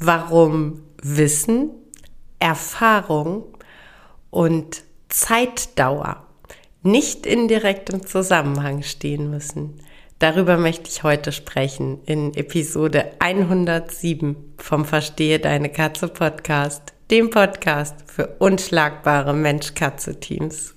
warum Wissen, Erfahrung und Zeitdauer nicht in direktem Zusammenhang stehen müssen. Darüber möchte ich heute sprechen in Episode 107 vom Verstehe deine Katze Podcast, dem Podcast für unschlagbare Mensch-Katze-Teams.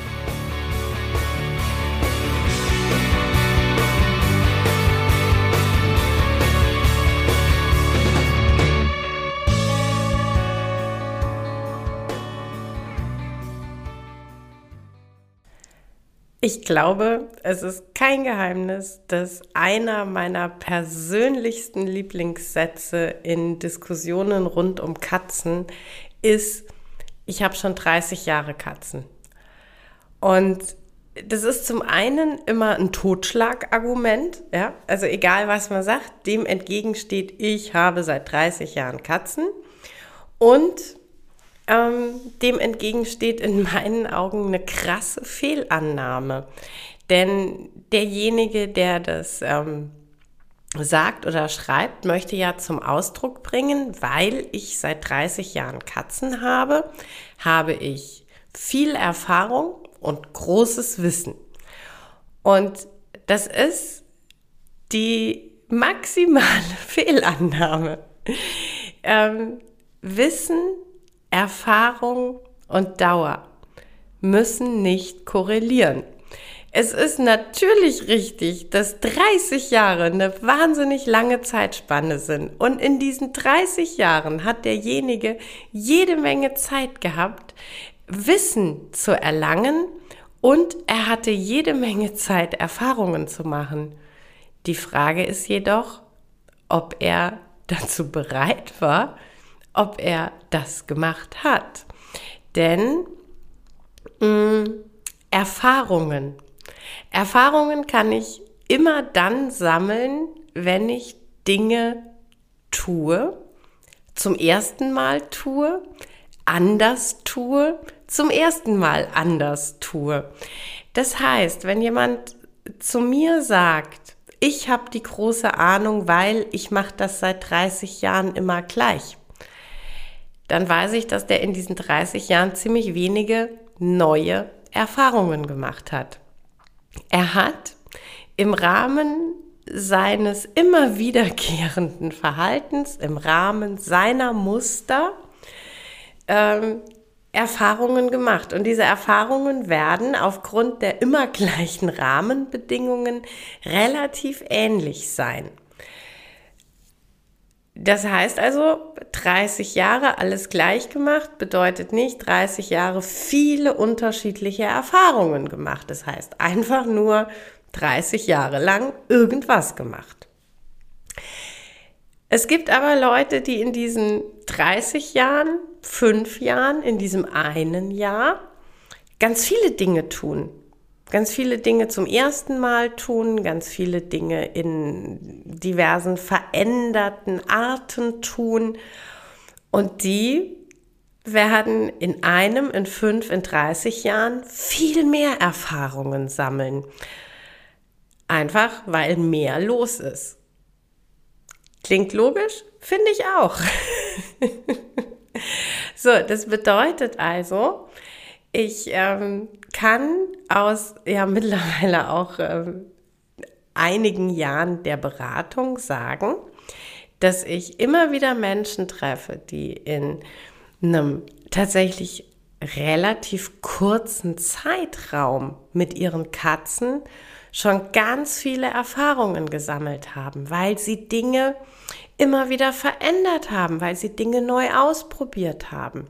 Ich glaube, es ist kein Geheimnis, dass einer meiner persönlichsten Lieblingssätze in Diskussionen rund um Katzen ist, ich habe schon 30 Jahre Katzen. Und das ist zum einen immer ein Totschlagargument, ja, also egal was man sagt, dem entgegensteht, ich habe seit 30 Jahren Katzen. Und ähm, dem entgegensteht in meinen Augen eine krasse Fehlannahme. Denn derjenige, der das ähm, sagt oder schreibt, möchte ja zum Ausdruck bringen, weil ich seit 30 Jahren Katzen habe, habe ich viel Erfahrung und großes Wissen. Und das ist die maximale Fehlannahme. Ähm, Wissen Erfahrung und Dauer müssen nicht korrelieren. Es ist natürlich richtig, dass 30 Jahre eine wahnsinnig lange Zeitspanne sind. Und in diesen 30 Jahren hat derjenige jede Menge Zeit gehabt, Wissen zu erlangen und er hatte jede Menge Zeit, Erfahrungen zu machen. Die Frage ist jedoch, ob er dazu bereit war, ob er das gemacht hat. Denn mh, mm, Erfahrungen. Erfahrungen kann ich immer dann sammeln, wenn ich Dinge tue, zum ersten Mal tue, anders tue, zum ersten Mal anders tue. Das heißt, wenn jemand zu mir sagt, ich habe die große Ahnung, weil ich mache das seit 30 Jahren immer gleich dann weiß ich, dass der in diesen 30 Jahren ziemlich wenige neue Erfahrungen gemacht hat. Er hat im Rahmen seines immer wiederkehrenden Verhaltens, im Rahmen seiner Muster ähm, Erfahrungen gemacht. Und diese Erfahrungen werden aufgrund der immer gleichen Rahmenbedingungen relativ ähnlich sein. Das heißt also, 30 Jahre alles gleich gemacht bedeutet nicht 30 Jahre viele unterschiedliche Erfahrungen gemacht. Das heißt einfach nur 30 Jahre lang irgendwas gemacht. Es gibt aber Leute, die in diesen 30 Jahren, fünf Jahren, in diesem einen Jahr ganz viele Dinge tun ganz viele Dinge zum ersten Mal tun, ganz viele Dinge in diversen veränderten Arten tun. Und die werden in einem, in fünf, in 30 Jahren viel mehr Erfahrungen sammeln. Einfach weil mehr los ist. Klingt logisch? Finde ich auch. so, das bedeutet also, ich ähm, kann aus ja mittlerweile auch ähm, einigen Jahren der Beratung sagen, dass ich immer wieder Menschen treffe, die in einem tatsächlich relativ kurzen Zeitraum mit ihren Katzen schon ganz viele Erfahrungen gesammelt haben, weil sie Dinge immer wieder verändert haben, weil sie Dinge neu ausprobiert haben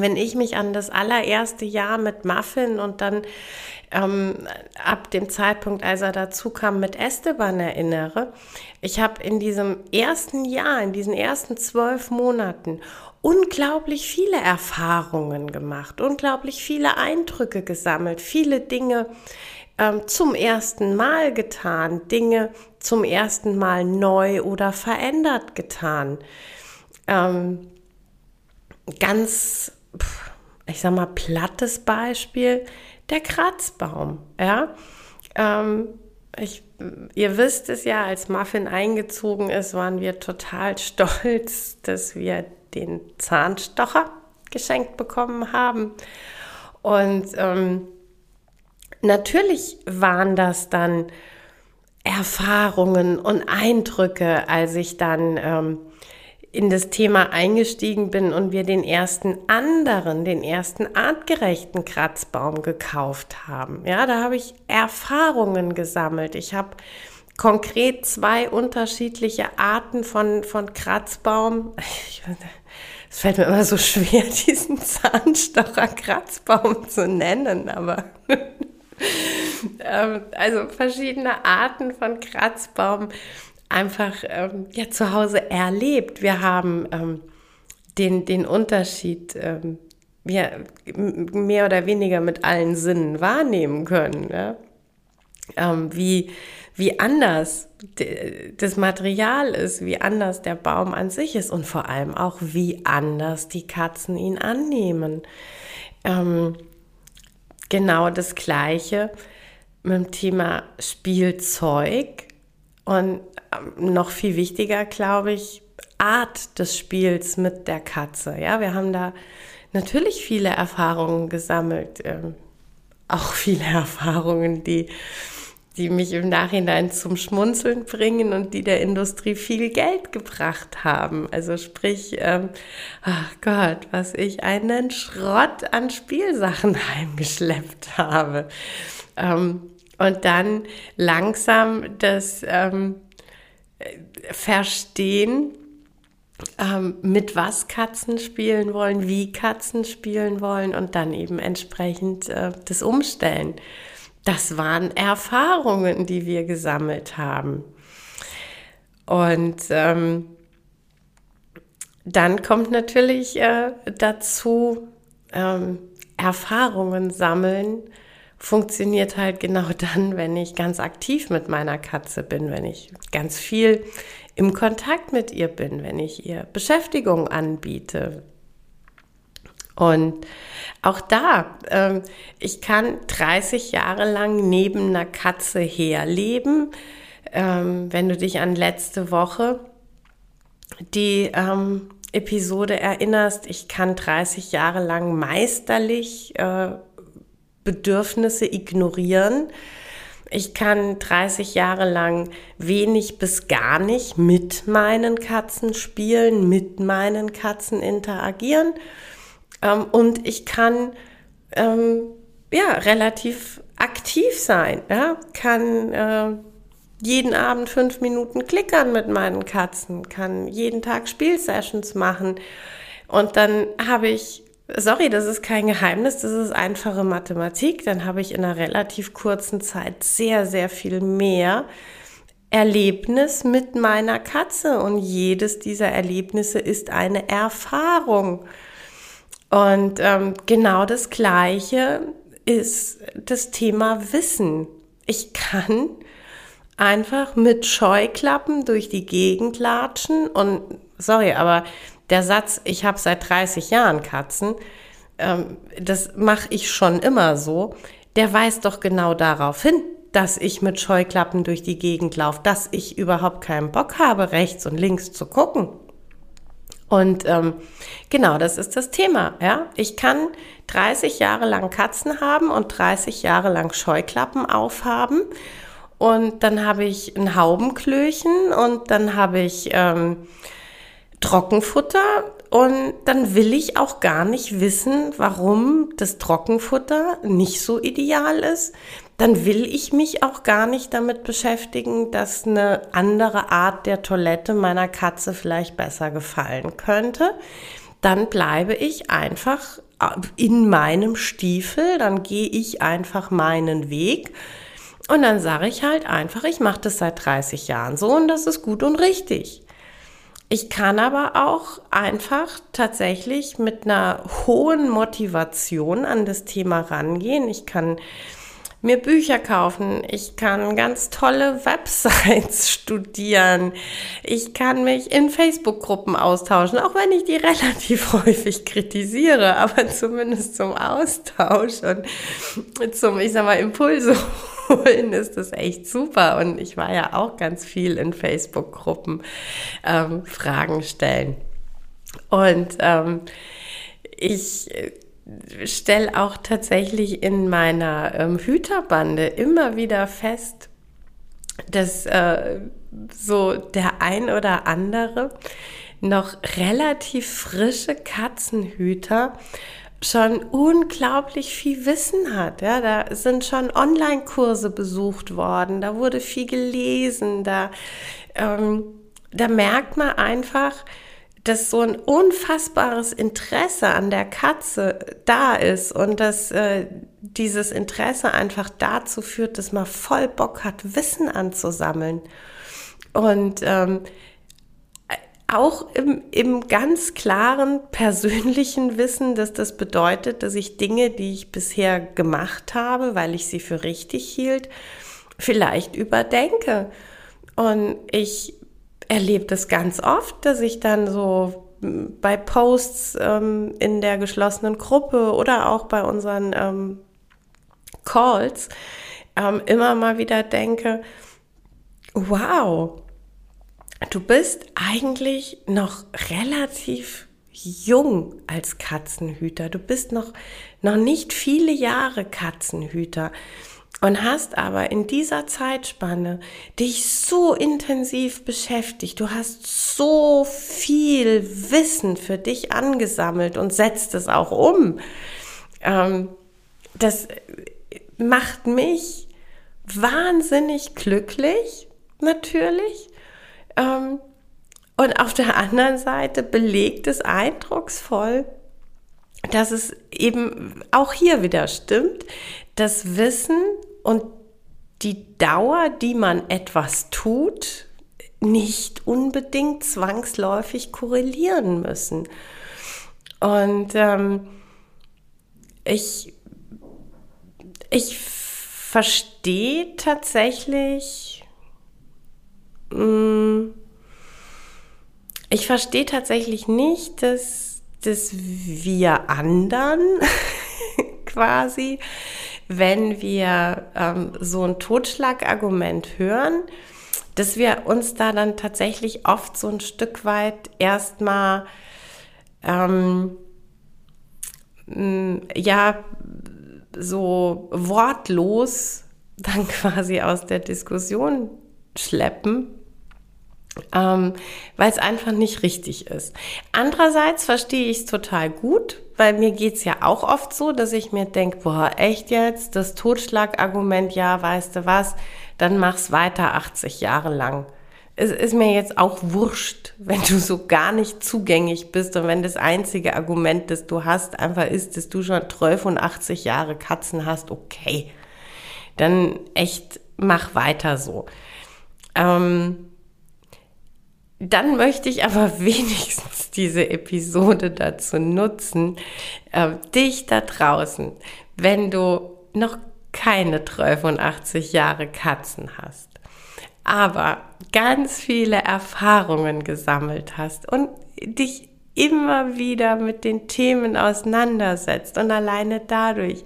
wenn ich mich an das allererste Jahr mit Muffin und dann ähm, ab dem Zeitpunkt, als er dazu kam, mit Esteban erinnere, ich habe in diesem ersten Jahr, in diesen ersten zwölf Monaten unglaublich viele Erfahrungen gemacht, unglaublich viele Eindrücke gesammelt, viele Dinge ähm, zum ersten Mal getan, Dinge zum ersten Mal neu oder verändert getan. Ähm, ganz ich sag mal, plattes Beispiel, der Kratzbaum. Ja? Ähm, ich, ihr wisst es ja, als Muffin eingezogen ist, waren wir total stolz, dass wir den Zahnstocher geschenkt bekommen haben. Und ähm, natürlich waren das dann Erfahrungen und Eindrücke, als ich dann ähm, in das Thema eingestiegen bin und wir den ersten anderen, den ersten artgerechten Kratzbaum gekauft haben. Ja, da habe ich Erfahrungen gesammelt. Ich habe konkret zwei unterschiedliche Arten von, von Kratzbaum. Es fällt mir immer so schwer, diesen Zahnstocher Kratzbaum zu nennen, aber ähm, also verschiedene Arten von Kratzbaum einfach ähm, ja, zu Hause erlebt. Wir haben ähm, den, den Unterschied ähm, ja, mehr oder weniger mit allen Sinnen wahrnehmen können. Ja? Ähm, wie, wie anders das Material ist, wie anders der Baum an sich ist und vor allem auch, wie anders die Katzen ihn annehmen. Ähm, genau das Gleiche mit dem Thema Spielzeug und ähm, noch viel wichtiger, glaube ich, Art des Spiels mit der Katze. Ja, wir haben da natürlich viele Erfahrungen gesammelt, ähm, auch viele Erfahrungen, die, die mich im Nachhinein zum Schmunzeln bringen und die der Industrie viel Geld gebracht haben. Also sprich, ähm, ach Gott, was ich einen Schrott an Spielsachen heimgeschleppt habe. Ähm, und dann langsam das ähm, Verstehen, ähm, mit was Katzen spielen wollen, wie Katzen spielen wollen und dann eben entsprechend äh, das Umstellen. Das waren Erfahrungen, die wir gesammelt haben. Und ähm, dann kommt natürlich äh, dazu, ähm, Erfahrungen sammeln funktioniert halt genau dann, wenn ich ganz aktiv mit meiner Katze bin, wenn ich ganz viel im Kontakt mit ihr bin, wenn ich ihr Beschäftigung anbiete. Und auch da, ähm, ich kann 30 Jahre lang neben einer Katze herleben. Ähm, wenn du dich an letzte Woche die ähm, Episode erinnerst, ich kann 30 Jahre lang meisterlich äh, Bedürfnisse ignorieren. Ich kann 30 Jahre lang wenig bis gar nicht mit meinen Katzen spielen, mit meinen Katzen interagieren. Ähm, und ich kann ähm, ja relativ aktiv sein, ja? kann äh, jeden Abend fünf Minuten klickern mit meinen Katzen, kann jeden Tag Spielsessions machen. Und dann habe ich Sorry, das ist kein Geheimnis, das ist einfache Mathematik. Dann habe ich in einer relativ kurzen Zeit sehr, sehr viel mehr Erlebnis mit meiner Katze und jedes dieser Erlebnisse ist eine Erfahrung. Und ähm, genau das Gleiche ist das Thema Wissen. Ich kann einfach mit Scheuklappen durch die Gegend latschen und sorry, aber der Satz, ich habe seit 30 Jahren Katzen, ähm, das mache ich schon immer so, der weist doch genau darauf hin, dass ich mit Scheuklappen durch die Gegend laufe, dass ich überhaupt keinen Bock habe, rechts und links zu gucken. Und ähm, genau, das ist das Thema. Ja, ich kann 30 Jahre lang Katzen haben und 30 Jahre lang Scheuklappen aufhaben. Und dann habe ich ein Haubenklöchen und dann habe ich ähm, Trockenfutter und dann will ich auch gar nicht wissen, warum das Trockenfutter nicht so ideal ist. dann will ich mich auch gar nicht damit beschäftigen, dass eine andere Art der Toilette meiner Katze vielleicht besser gefallen könnte. Dann bleibe ich einfach äh, in meinem Stiefel, dann gehe ich einfach meinen Weg. Und dann sage ich halt einfach, ich mache das seit 30 Jahren so und das ist gut und richtig. Ich kann aber auch einfach tatsächlich mit einer hohen Motivation an das Thema rangehen. Ich kann mir Bücher kaufen, ich kann ganz tolle Websites studieren, ich kann mich in Facebook-Gruppen austauschen, auch wenn ich die relativ häufig kritisiere, aber zumindest zum Austausch und zum, ich sag mal, Impulse holen ist das echt super. Und ich war ja auch ganz viel in Facebook-Gruppen ähm, Fragen stellen. Und ähm, ich stelle auch tatsächlich in meiner ähm, Hüterbande immer wieder fest, dass äh, so der ein oder andere noch relativ frische Katzenhüter schon unglaublich viel Wissen hat. Ja, da sind schon Online-Kurse besucht worden, da wurde viel gelesen, da, ähm, da merkt man einfach, dass so ein unfassbares Interesse an der Katze da ist und dass äh, dieses Interesse einfach dazu führt, dass man voll Bock hat, Wissen anzusammeln. Und ähm, auch im, im ganz klaren persönlichen Wissen, dass das bedeutet, dass ich Dinge, die ich bisher gemacht habe, weil ich sie für richtig hielt, vielleicht überdenke. Und ich erlebe das ganz oft, dass ich dann so bei Posts ähm, in der geschlossenen Gruppe oder auch bei unseren ähm, Calls ähm, immer mal wieder denke, wow, du bist eigentlich noch relativ jung als Katzenhüter. Du bist noch, noch nicht viele Jahre Katzenhüter und hast aber in dieser Zeitspanne dich so intensiv beschäftigt, du hast so viel Wissen für dich angesammelt und setzt es auch um. Ähm, das macht mich wahnsinnig glücklich, natürlich. Ähm, und auf der anderen Seite belegt es eindrucksvoll, dass es eben auch hier wieder stimmt, das Wissen und die Dauer, die man etwas tut, nicht unbedingt zwangsläufig korrelieren müssen. Und ähm, ich, ich verstehe tatsächlich, ich verstehe tatsächlich nicht, dass, dass wir anderen quasi wenn wir ähm, so ein Totschlagargument hören, dass wir uns da dann tatsächlich oft so ein Stück weit erstmal ähm, ja so wortlos dann quasi aus der Diskussion schleppen, ähm, weil es einfach nicht richtig ist. Andererseits verstehe ich es total gut, weil mir geht's ja auch oft so, dass ich mir denke, boah, echt jetzt, das Totschlagargument, ja, weißt du was, dann mach's weiter 80 Jahre lang. Es ist mir jetzt auch wurscht, wenn du so gar nicht zugänglich bist und wenn das einzige Argument, das du hast, einfach ist, dass du schon 12 und 80 Jahre Katzen hast, okay. Dann echt mach weiter so. Ähm, dann möchte ich aber wenigstens diese Episode dazu nutzen, äh, dich da draußen, wenn du noch keine 83 Jahre Katzen hast, aber ganz viele Erfahrungen gesammelt hast und dich immer wieder mit den Themen auseinandersetzt und alleine dadurch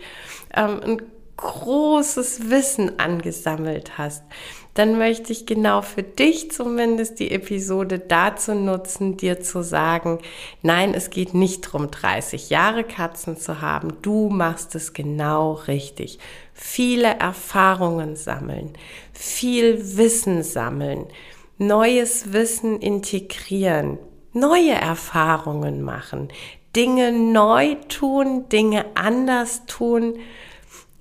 ähm, ein großes Wissen angesammelt hast, dann möchte ich genau für dich zumindest die Episode dazu nutzen, dir zu sagen, nein, es geht nicht darum, 30 Jahre Katzen zu haben. Du machst es genau richtig. Viele Erfahrungen sammeln, viel Wissen sammeln, neues Wissen integrieren, neue Erfahrungen machen, Dinge neu tun, Dinge anders tun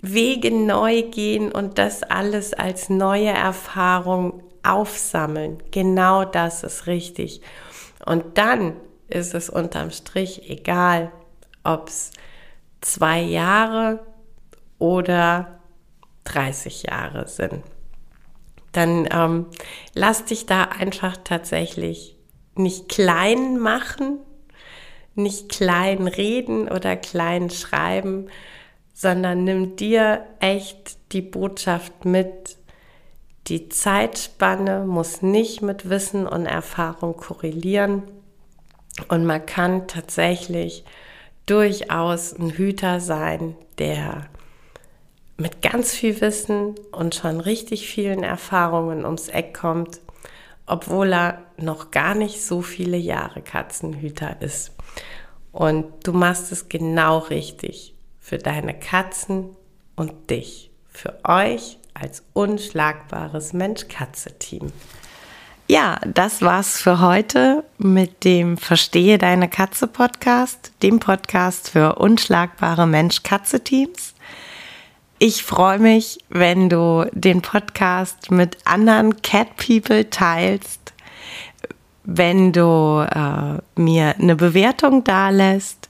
Wege neu gehen und das alles als neue Erfahrung aufsammeln. Genau das ist richtig. Und dann ist es unterm Strich egal, ob es zwei Jahre oder 30 Jahre sind. Dann ähm, lass dich da einfach tatsächlich nicht klein machen, nicht klein reden oder klein schreiben, sondern nimm dir echt die Botschaft mit. Die Zeitspanne muss nicht mit Wissen und Erfahrung korrelieren und man kann tatsächlich durchaus ein Hüter sein, der mit ganz viel Wissen und schon richtig vielen Erfahrungen ums Eck kommt, obwohl er noch gar nicht so viele Jahre Katzenhüter ist. Und du machst es genau richtig für deine Katzen und dich, für euch als unschlagbares Mensch-Katze-Team. Ja, das war's für heute mit dem Verstehe deine Katze Podcast, dem Podcast für unschlagbare Mensch-Katze-Teams. Ich freue mich, wenn du den Podcast mit anderen Cat People teilst, wenn du äh, mir eine Bewertung dalässt